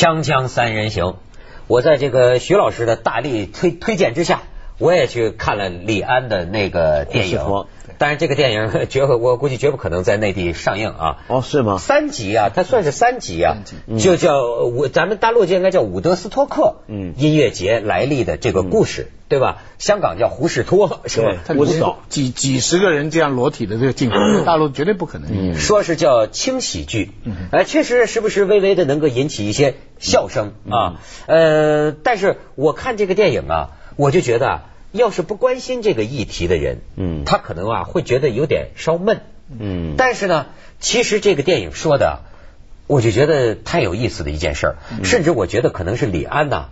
锵锵三人行，我在这个徐老师的大力推推荐之下，我也去看了李安的那个电影。但是这个电影 绝我估计绝不可能在内地上映啊。哦，是吗？三集啊，它算是三集啊，就叫我咱们大陆就应该叫伍德斯托克音乐节来历的这个故事，对吧？香港叫胡士托，是吧？胡士托几几十个人这样裸体的这个镜头，大陆绝对不可能。说是叫轻喜剧，哎，确实时不时微微的能够引起一些笑声啊。呃，但是我看这个电影啊，我就觉得。要是不关心这个议题的人，嗯，他可能啊会觉得有点稍闷，嗯，但是呢，其实这个电影说的，我就觉得太有意思的一件事儿，甚至我觉得可能是李安呐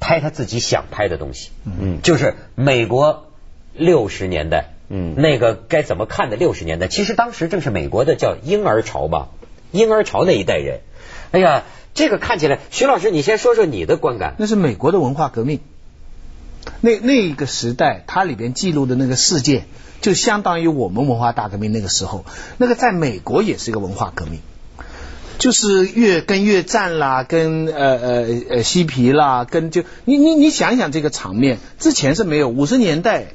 拍他自己想拍的东西，嗯，就是美国六十年代，嗯，那个该怎么看的六十年代，其实当时正是美国的叫婴儿潮吧，婴儿潮那一代人，哎呀，这个看起来，徐老师你先说说你的观感，那是美国的文化革命。那那一个时代，它里边记录的那个事件，就相当于我们文化大革命那个时候，那个在美国也是一个文化革命，就是越跟越战啦，跟呃呃呃嬉皮啦，跟就你你你想想这个场面，之前是没有五十年代，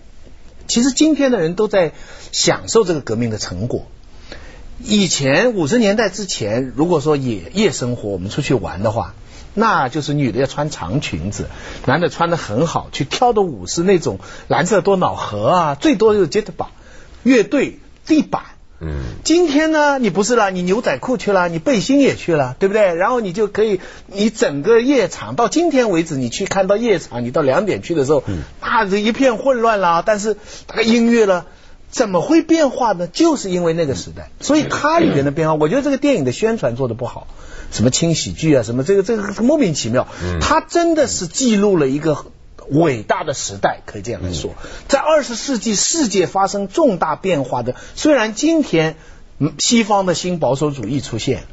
其实今天的人都在享受这个革命的成果。以前五十年代之前，如果说夜夜生活，我们出去玩的话。那就是女的要穿长裙子，男的穿的很好，去跳的舞是那种蓝色多瑙河啊，最多就是 j e t bar 乐队地板。嗯，今天呢，你不是了，你牛仔裤去了，你背心也去了，对不对？然后你就可以，你整个夜场到今天为止，你去看到夜场，你到两点去的时候，那是一片混乱啦。但是那个音乐呢，怎么会变化呢？就是因为那个时代，所以它里面的变化，我觉得这个电影的宣传做的不好。什么轻喜剧啊，什么这个这个莫名其妙，它真的是记录了一个伟大的时代，可以这样来说，在二十世纪世界发生重大变化的，虽然今天西方的新保守主义出现，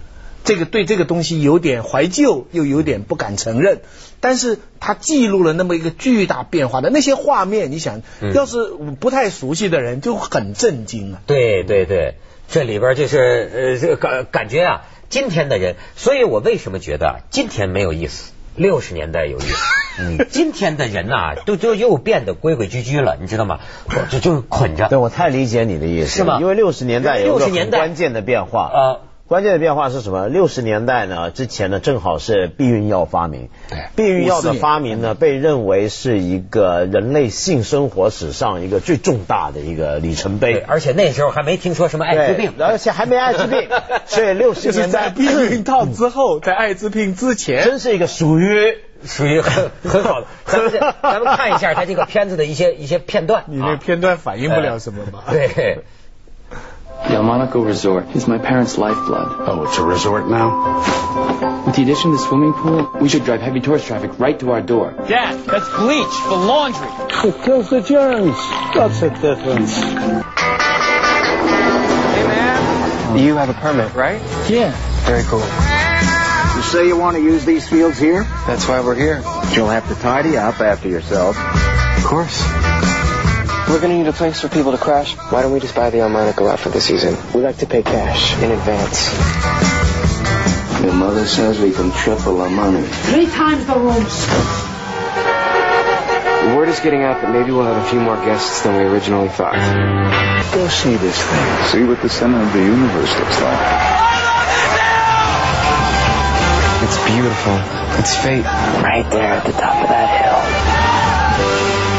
这个对这个东西有点怀旧，又有点不敢承认，但是它记录了那么一个巨大变化的那些画面，你想要是不太熟悉的人就很震惊啊！对对对，这里边就是呃这个感感觉啊。今天的人，所以我为什么觉得今天没有意思？六十年代有意思。嗯，今天的人呐，都都又变得规规矩矩了，你知道吗？就就是捆着。对我太理解你的意思，是吗？因为六十年代有个很关键的变化啊。关键的变化是什么？六十年代呢，之前呢，正好是避孕药发明。避孕药的发明呢，被认为是一个人类性生活史上一个最重大的一个里程碑。而且那时候还没听说什么艾滋病，而且还没艾滋病。所以六十年代避孕套之后，在艾滋病之前，真是一个属于属于很 很好的。咱们咱们看一下他这个片子的一些一些片段。你那片段反映不了什么吧？对。Yamanaco Resort is my parents' lifeblood. Oh, it's a resort now? With the addition of the swimming pool, we should drive heavy tourist traffic right to our door. Dad, that's bleach for laundry. It kills the germs. That's the difference? Hey, man. You have a permit, right? Yeah. Very cool. You say you want to use these fields here? That's why we're here. You'll have to tidy up after yourself. Of course. We're gonna need a place for people to crash. Why don't we just buy the Almanaco out for the season? We like to pay cash in advance. Your mother says we can triple our money. Three times the rooms. The word is getting out that maybe we'll have a few more guests than we originally thought. Go see this thing. See what the center of the universe looks like. It's beautiful. It's fate. Right there at the top of that hill.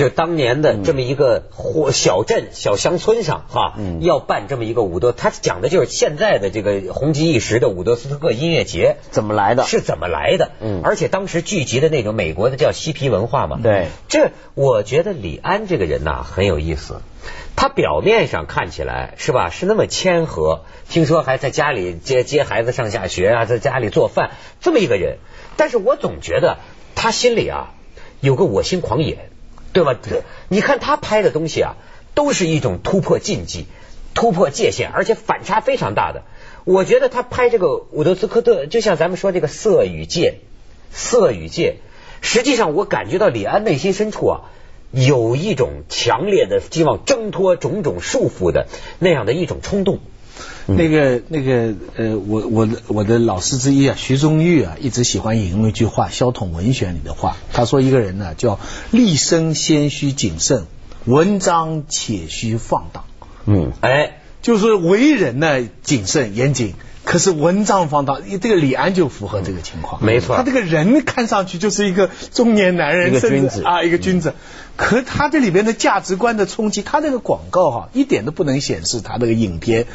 就当年的这么一个火小镇、小乡村上，哈，要办这么一个伍德，他讲的就是现在的这个红极一时的伍德斯托克音乐节怎么来的？是怎么来的？嗯，而且当时聚集的那种美国的叫嬉皮文化嘛。对，这我觉得李安这个人呐很有意思，他表面上看起来是吧，是那么谦和，听说还在家里接接孩子上下学啊，在家里做饭这么一个人，但是我总觉得他心里啊有个我心狂野。对吧？你看他拍的东西啊，都是一种突破禁忌、突破界限，而且反差非常大的。我觉得他拍这个伍德斯科特，就像咱们说这个色与界，色与界，实际上我感觉到李安内心深处啊，有一种强烈的希望挣脱种种束缚的那样的一种冲动。那个那个呃，我我的我的老师之一啊，徐中玉啊，一直喜欢引用一句话，《萧统文选》里的话，他说一个人呢叫立身先须谨慎，文章且须放荡。嗯，哎，就是为人呢谨慎严谨。可是文章放荡，这个李安就符合这个情况，没错。他这个人看上去就是一个中年男人，一个君子啊，一个君子。可他这里边的价值观的冲击，他那个广告哈，一点都不能显示他那个影片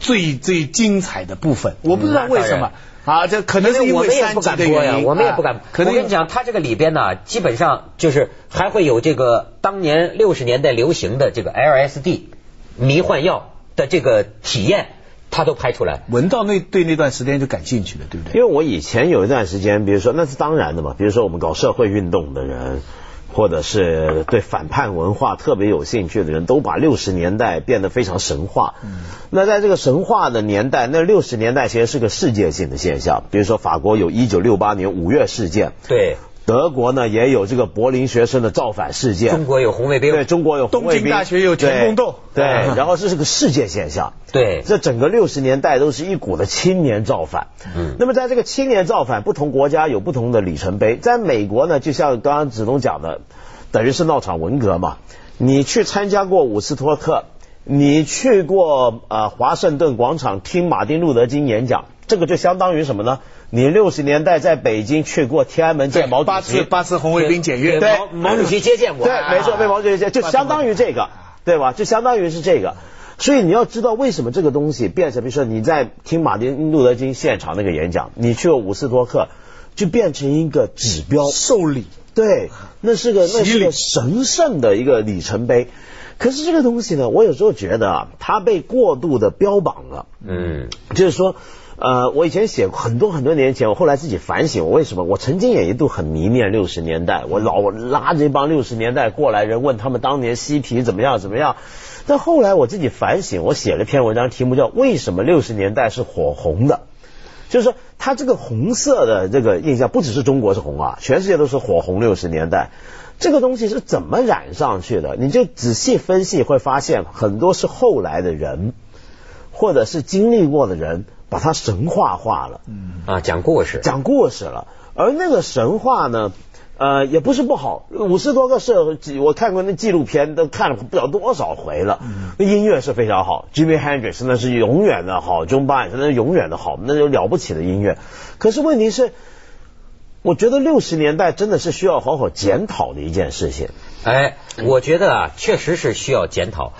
最最精彩的部分。我不知道为什么啊，这可能是因为三级的原因，我们也不敢。我跟你讲，他这个里边呢，基本上就是还会有这个当年六十年代流行的这个 LSD 迷幻药的这个体验。他都拍出来，闻到那对那段时间就感兴趣了，对不对？因为我以前有一段时间，比如说那是当然的嘛，比如说我们搞社会运动的人，或者是对反叛文化特别有兴趣的人，都把六十年代变得非常神话。嗯，那在这个神话的年代，那六十年代其实是个世界性的现象。比如说法国有一九六八年五月事件，对。德国呢也有这个柏林学生的造反事件，中国有红卫兵，对中国有东京大学有全宫斗，对，然后这是个世界现象，对，这整个六十年代都是一股的青年造反，嗯，那么在这个青年造反，不同国家有不同的里程碑，在美国呢，就像刚刚子东讲的，等于是闹场文革嘛，你去参加过伍斯托克，你去过呃华盛顿广场听马丁路德金演讲，这个就相当于什么呢？你六十年代在北京去过天安门见毛主席，八次八次红卫兵检阅，对。毛主席接见过，对，没错，被毛主席接，就相当于这个，对吧？就相当于是这个，所以你要知道为什么这个东西变成，比如说你在听马丁路德金现场那个演讲，你去过伍斯托克，就变成一个指标，受礼，对，那是个那是个神圣的一个里程碑。可是这个东西呢，我有时候觉得啊，它被过度的标榜了，嗯，就是说。呃，我以前写过很多很多年前，我后来自己反省，我为什么？我曾经也一度很迷恋六十年代，我老拉着一帮六十年代过来人，问他们当年嬉皮怎么样怎么样。但后来我自己反省，我写了篇文章，题目叫《为什么六十年代是火红的》，就是说，它这个红色的这个印象，不只是中国是红啊，全世界都是火红六十年代。这个东西是怎么染上去的？你就仔细分析会发现，很多是后来的人，或者是经历过的人。把它神话化了，嗯啊，讲故事，讲故事了。而那个神话呢，呃，也不是不好。五十多个社，我看过那纪录片，都看了不知道多少回了。那音乐是非常好，Jimmy Hendrix 那是永远的好，John b a r 那是永远的好，那就了不起的音乐。可是问题是，我觉得六十年代真的是需要好好检讨的一件事情。哎，我觉得啊，确实是需要检讨。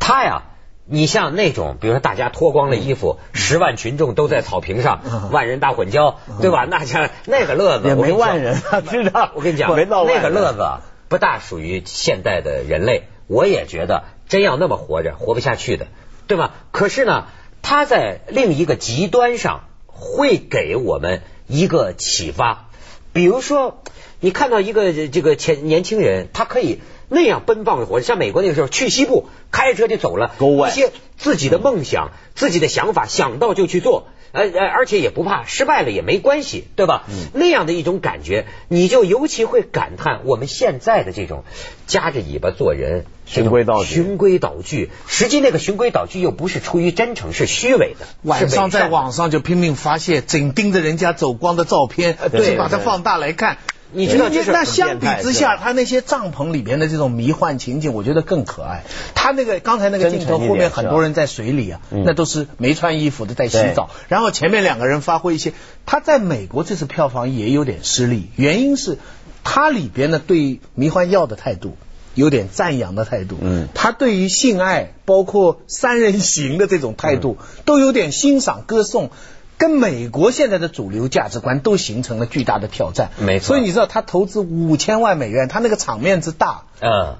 他呀。你像那种，比如说大家脱光了衣服，十万群众都在草坪上，万人大混交，对吧？那像那个乐子也没万人，知道？我跟你讲，那个乐子不大属于现代的人类。我也觉得真要那么活着，活不下去的，对吧？可是呢，他在另一个极端上会给我们一个启发。比如说，你看到一个这个前年轻人，他可以。那样奔放的活，像美国那个时候去西部开车就走了，一些自己的梦想、自己的想法，想到就去做，呃呃，而且也不怕失败了也没关系，对吧？那样的一种感觉，你就尤其会感叹我们现在的这种夹着尾巴做人，循规蹈矩，循规蹈矩。实际那个循规蹈矩又不是出于真诚，是虚伪的。晚上在网上就拼命发泄，紧盯着人家走光的照片，对，把它放大来看。你知道，那相比之下，他那些帐篷里边的这种迷幻情景，我觉得更可爱。他那个刚才那个镜头，后面很多人在水里啊，那都是没穿衣服的在洗澡。然后前面两个人发挥一些，他在美国这次票房也有点失利，原因是他里边呢对迷幻药的态度有点赞扬的态度，嗯，他对于性爱包括三人行的这种态度都有点欣赏歌颂。跟美国现在的主流价值观都形成了巨大的挑战，没错。所以你知道他投资五千万美元，他那个场面之大，嗯，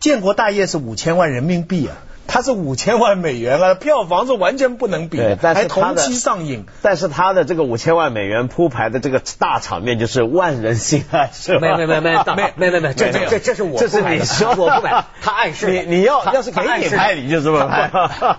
建国大业是五千万人民币啊。它是五千万美元啊，票房是完全不能比的，还同期上映。但是它的这个五千万美元铺排的这个大场面就是万人心爱，是吧？没没没没没没没没，这这这是我这是你说我不买，他暗示你你要要是给你拍你就这么拍。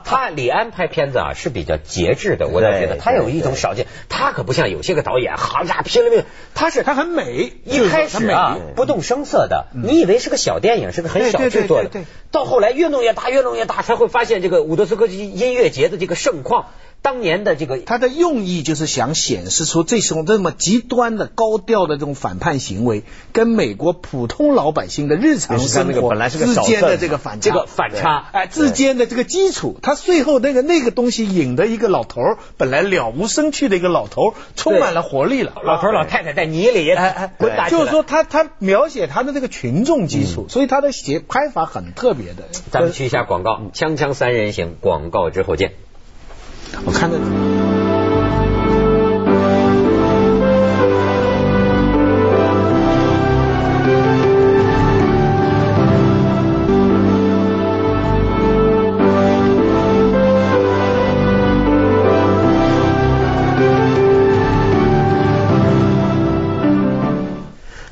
他李安拍片子啊是比较节制的，我倒觉得他有一种少见，他可不像有些个导演，好家伙拼了命，他是他很美，一开始啊不动声色的，你以为是个小电影，是个很小制作的，到后来越弄越大，越弄越大。他才会发现这个伍德斯克音乐节的这个盛况。当年的这个，他的用意就是想显示出这种这么极端的高调的这种反叛行为，跟美国普通老百姓的日常生活之间的这个反这个反差，哎，之间的这个基础，他最后那个那个东西引的一个老头儿，本来了无生趣的一个老头儿，充满了活力了。老头老太太在泥里哎哎滚打就是说他他描写他的这个群众基础，所以他的写拍法很特别的。咱们去一下广告，锵锵三人行，广告之后见。我看着。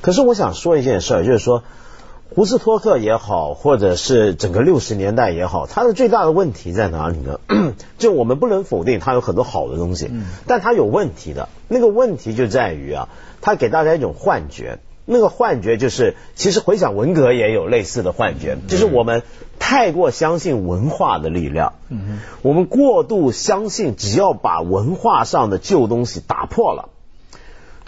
可是我想说一件事儿，就是说。胡斯托克也好，或者是整个六十年代也好，它的最大的问题在哪里呢？就我们不能否定它有很多好的东西，但它有问题的。那个问题就在于啊，它给大家一种幻觉。那个幻觉就是，其实回想文革也有类似的幻觉，就是我们太过相信文化的力量。我们过度相信，只要把文化上的旧东西打破了，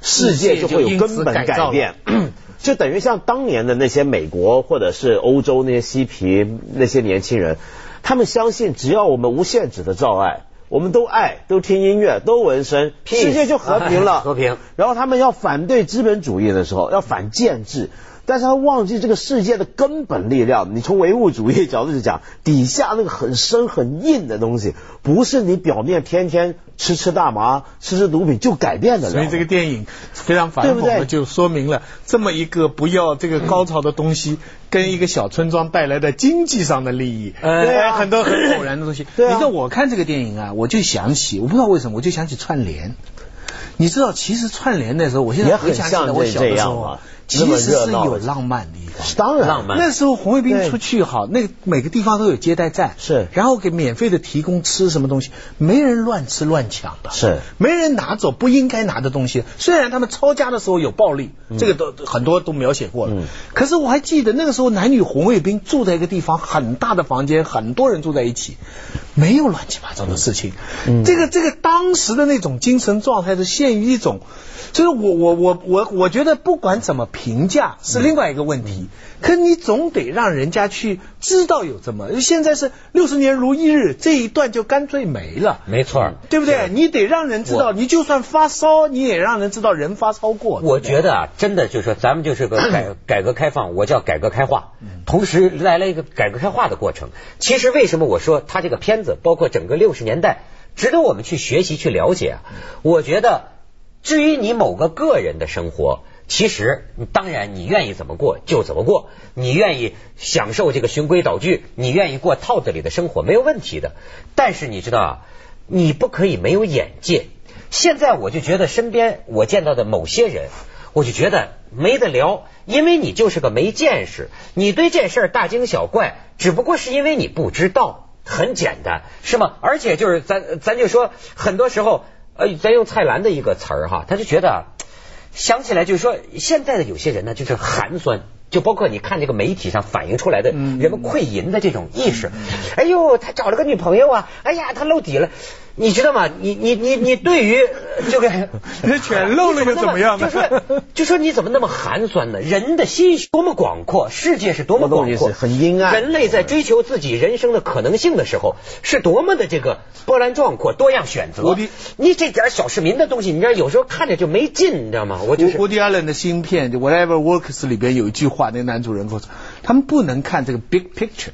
世界就会有根本改变。就等于像当年的那些美国或者是欧洲那些嬉皮那些年轻人，他们相信只要我们无限制的造爱，我们都爱，都听音乐，都纹身，世界就和平了。和平。然后他们要反对资本主义的时候，要反建制。但是他忘记这个世界的根本力量。你从唯物主义角度去讲，底下那个很深很硬的东西，不是你表面天天吃吃大麻、吃吃毒品就改变的。所以这个电影非常反讽的，就说明了这么一个不要这个高潮的东西，跟一个小村庄带来的经济上的利益，对很多很偶然的东西。你知道我看这个电影啊，我就想起，我不知道为什么，我就想起串联。你知道，其实串联的时候，我现在回想起来，我小的时候啊。其实是有浪漫的一方，当然浪漫。那时候红卫兵出去哈，那个每个地方都有接待站，是，然后给免费的提供吃什么东西，没人乱吃乱抢的，是，没人拿走不应该拿的东西。虽然他们抄家的时候有暴力，这个都很多都描写过了，可是我还记得那个时候男女红卫兵住在一个地方，很大的房间，很多人住在一起，没有乱七八糟的事情。这个这个当时的那种精神状态是陷于一种。就是我我我我我觉得不管怎么评价是另外一个问题，可你总得让人家去知道有这么。现在是六十年如一日这一段就干脆没了，没错，对不对？你得让人知道，你就算发烧，你也让人知道人发烧过。我觉得啊，真的就是说，咱们就是个 改改革开放，我叫改革开化，同时来了一个改革开化的过程。其实为什么我说他这个片子，包括整个六十年代，值得我们去学习去了解啊？我觉得。至于你某个个人的生活，其实当然你愿意怎么过就怎么过，你愿意享受这个循规蹈矩，你愿意过套子里的生活没有问题的。但是你知道啊，你不可以没有眼界。现在我就觉得身边我见到的某些人，我就觉得没得聊，因为你就是个没见识，你对这事儿大惊小怪，只不过是因为你不知道，很简单，是吗？而且就是咱咱就说，很多时候。呃，咱用蔡澜的一个词儿哈，他就觉得想起来就是说，现在的有些人呢，就是寒酸，就包括你看这个媒体上反映出来的人们愧淫的这种意识。哎呦，他找了个女朋友啊，哎呀，他露底了。你知道吗？你你你你对于这个 全漏了又怎么样呢？就说就说你怎么那么寒酸呢？人的心多么广阔，世界是多么广阔，很阴暗。人类在追求自己人生的可能性的时候，是多么的这个波澜壮阔，多样选择。你这点小市民的东西，你知道有时候看着就没劲，你知道吗？我就是《迪亚伦的芯片》就《Whatever Works》里边有一句话，那个男主人公说：“他们不能看这个 big picture，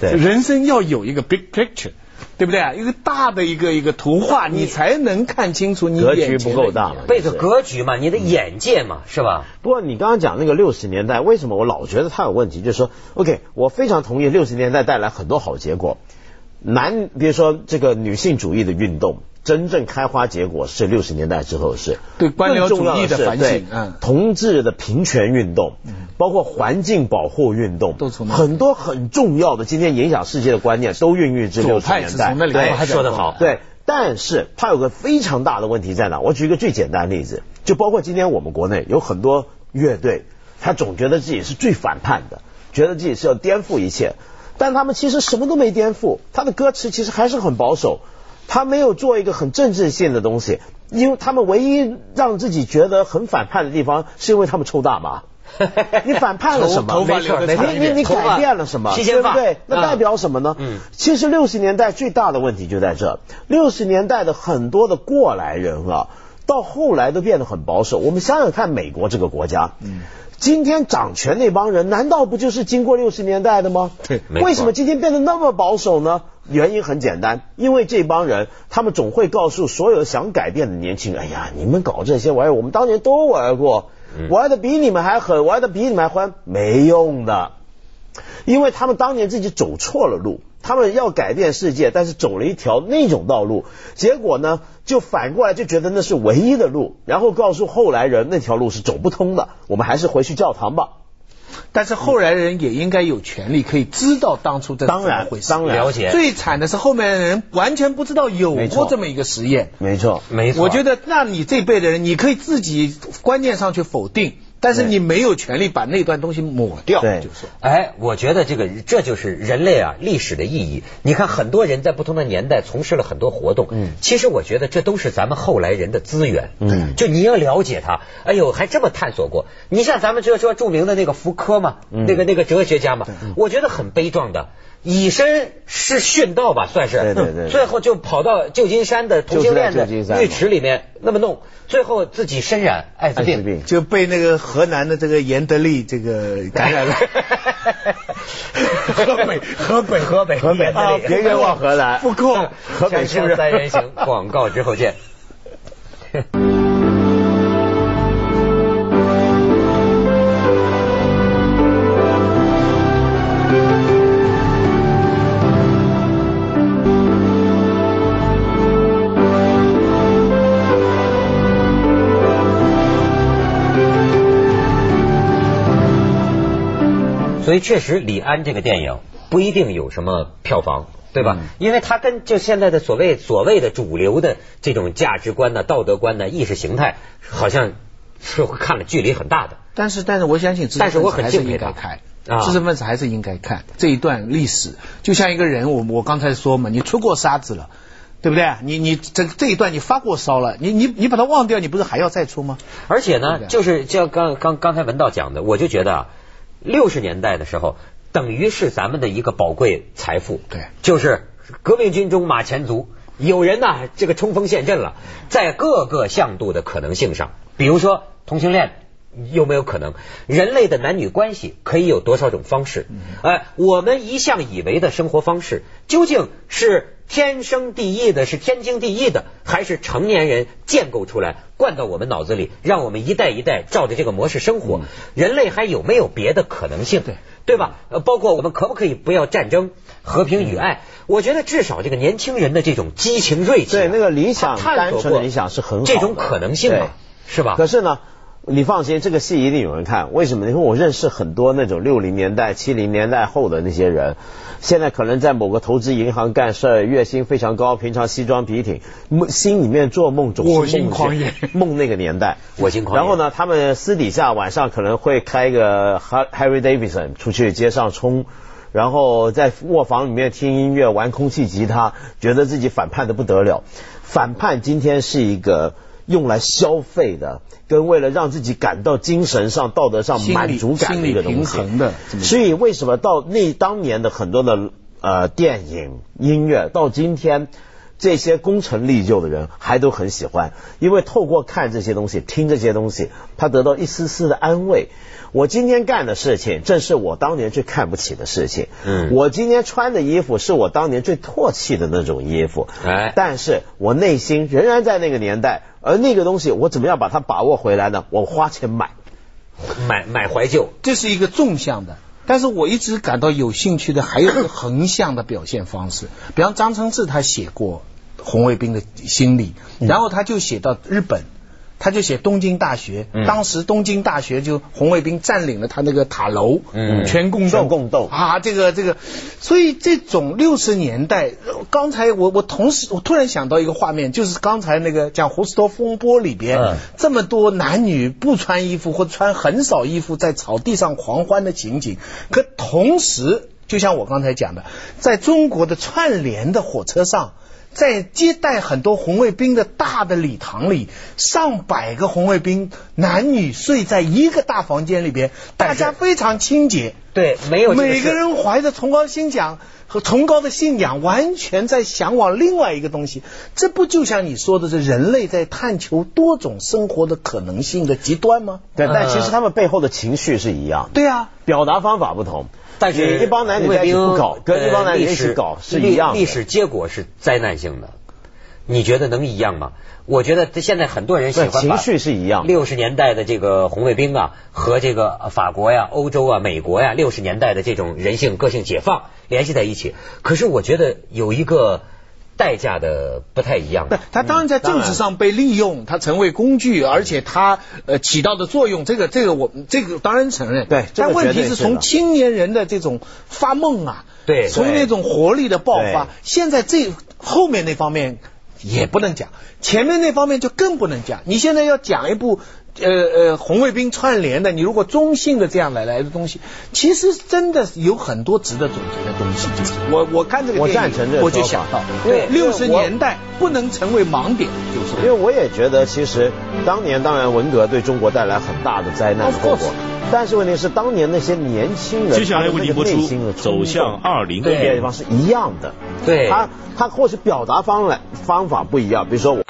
对，人生要有一个 big picture。”对不对啊？一个大的一个一个图画，你才能看清楚你格局不够大，背着格局嘛，你的眼界嘛，是吧？不过你刚刚讲那个六十年代，为什么我老觉得它有问题？就是说，OK，我非常同意六十年代带来很多好结果。男，比如说这个女性主义的运动。真正开花结果是六十年代之后是，对官僚主义的反省，嗯，同志的平权运动，包括环境保护运动，都从很多很重要的今天影响世界的观念都孕育至六十年代，对，说得好，对，但是它有个非常大的问题在哪？我举一个最简单的例子，就包括今天我们国内有很多乐队，他总觉得自己是最反叛的，觉得自己是要颠覆一切。但他们其实什么都没颠覆，他的歌词其实还是很保守，他没有做一个很政治性的东西，因为他们唯一让自己觉得很反叛的地方，是因为他们抽大麻。你反叛了什么？没错，你你你改变了什么？对不对？那代表什么呢？嗯，其实六十年代最大的问题就在这。六十年代的很多的过来人啊，到后来都变得很保守。我们想想看，美国这个国家，嗯，今天掌权那帮人，难道不就是经过六十年代的吗？对，为什么今天变得那么保守呢？原因很简单，因为这帮人，他们总会告诉所有想改变的年轻人：“哎呀，你们搞这些玩意儿，我们当年都玩过。”玩的比你们还狠，玩的比你们还欢，没用的，因为他们当年自己走错了路，他们要改变世界，但是走了一条那种道路，结果呢，就反过来就觉得那是唯一的路，然后告诉后来人那条路是走不通的，我们还是回去教堂吧。但是后来人也应该有权利可以知道当初这当然回事，当然了解。最惨的是后面的人完全不知道有过这么一个实验，没错，没错。我觉得那你这辈的人，你可以自己观念上去否定。但是你没有权利把那段东西抹掉，对，就是。哎，我觉得这个这就是人类啊历史的意义。你看，很多人在不同的年代从事了很多活动，嗯，其实我觉得这都是咱们后来人的资源，嗯，就你要了解他，哎呦，还这么探索过。你像咱们就说著名的那个福柯嘛，那个那个哲学家嘛，我觉得很悲壮的。以身是殉道吧，算是。对对对。最后就跑到旧金山的同性恋的浴池里面那么弄，最后自己身染艾滋病，就被那个河南的这个严德利这个 感染了。河北，河北，河北，河北啊！别冤枉河南。复控，河北是不是？三人行，广告之后见。所以确实，李安这个电影不一定有什么票房，对吧？因为他跟就现在的所谓所谓的主流的这种价值观呢、道德观呢、意识形态，好像是看了距离很大的。但是，但是我相信，但是我很敬佩他看，知识分子还是应该看这一段历史。就像一个人，我我刚才说嘛，你出过沙子了，对不对？你你这这一段你发过烧了，你你你把它忘掉，你不是还要再出吗？而且呢，就是像刚刚刚才文道讲的，我就觉得啊。六十年代的时候，等于是咱们的一个宝贵财富。对，就是革命军中马前卒，有人呢，这个冲锋陷阵了，在各个向度的可能性上，比如说同性恋有没有可能？人类的男女关系可以有多少种方式？哎，我们一向以为的生活方式，究竟是天生地义的，是天经地义的，还是成年人建构出来？灌到我们脑子里，让我们一代一代照着这个模式生活。人类还有没有别的可能性？对对吧？呃，包括我们可不可以不要战争，和平与爱？我觉得至少这个年轻人的这种激情锐气，对那个理想，单纯的理想是很好这种可能性嘛，是吧？可是呢？你放心，这个戏一定有人看。为什么？因为我认识很多那种六零年代、七零年代后的那些人，现在可能在某个投资银行干事，月薪非常高，平常西装笔挺，梦心里面做梦总是梦梦那个年代。我心狂然后呢，他们私底下晚上可能会开一个 Harry Davidson 出去街上冲，然后在卧房里面听音乐、玩空气吉他，觉得自己反叛的不得了。反叛今天是一个。用来消费的，跟为了让自己感到精神上、道德上满足感的一个东西。所以为什么到那当年的很多的呃电影、音乐，到今天这些功成立就的人还都很喜欢，因为透过看这些东西、听这些东西，他得到一丝丝的安慰。我今天干的事情，正是我当年最看不起的事情。嗯，我今天穿的衣服，是我当年最唾弃的那种衣服。哎，但是我内心仍然在那个年代。而那个东西，我怎么样把它把握回来呢？我花钱买，买买怀旧，这是一个纵向的。但是我一直感到有兴趣的，还有个横向的表现方式。比方张承志他写过红卫兵的心理，然后他就写到日本。他就写东京大学，当时东京大学就红卫兵占领了他那个塔楼，全共斗。共斗。啊，这个这个，所以这种六十年代，刚才我我同时我突然想到一个画面，就是刚才那个讲胡斯托风波里边，这么多男女不穿衣服或者穿很少衣服在草地上狂欢的情景，可同时。就像我刚才讲的，在中国的串联的火车上。在接待很多红卫兵的大的礼堂里，上百个红卫兵，男女睡在一个大房间里边，大家非常清洁。对，没有每个人怀着崇高心想和崇高的信仰，完全在向往另外一个东西。这不就像你说的，是人类在探求多种生活的可能性的极端吗？对，但其实他们背后的情绪是一样。对啊，表达方法不同。但是一帮男女在一起不搞，跟一帮男女一起搞是一样的。历史结果是灾难性的，你觉得能一样吗？我觉得现在很多人喜欢情绪是一样。六十年代的这个红卫兵啊，和这个法国呀、欧洲啊、美国呀，六十年代的这种人性、个性解放联系在一起。可是我觉得有一个。代价的不太一样。他当然在政治上被利用，他成为工具，而且他呃起到的作用，这个这个我这个当然承认。对，但问题是从青年人的这种发梦啊，对，从那种活力的爆发，现在这后面那方面也不能讲，前面那方面就更不能讲。你现在要讲一部。呃呃，红卫兵串联的，你如果中性的这样来来的东西，其实真的有很多值得总结的东西。就是我我看这个电影，我就想到，对六十年代不能成为盲点，就是因为我也觉得，其实当年当然文革对中国带来很大的灾难后果，但是问题是当年那些年轻人，接下来为您播出走向二零的地方是一样的，对，他他或许表达方来方法不一样，比如说我。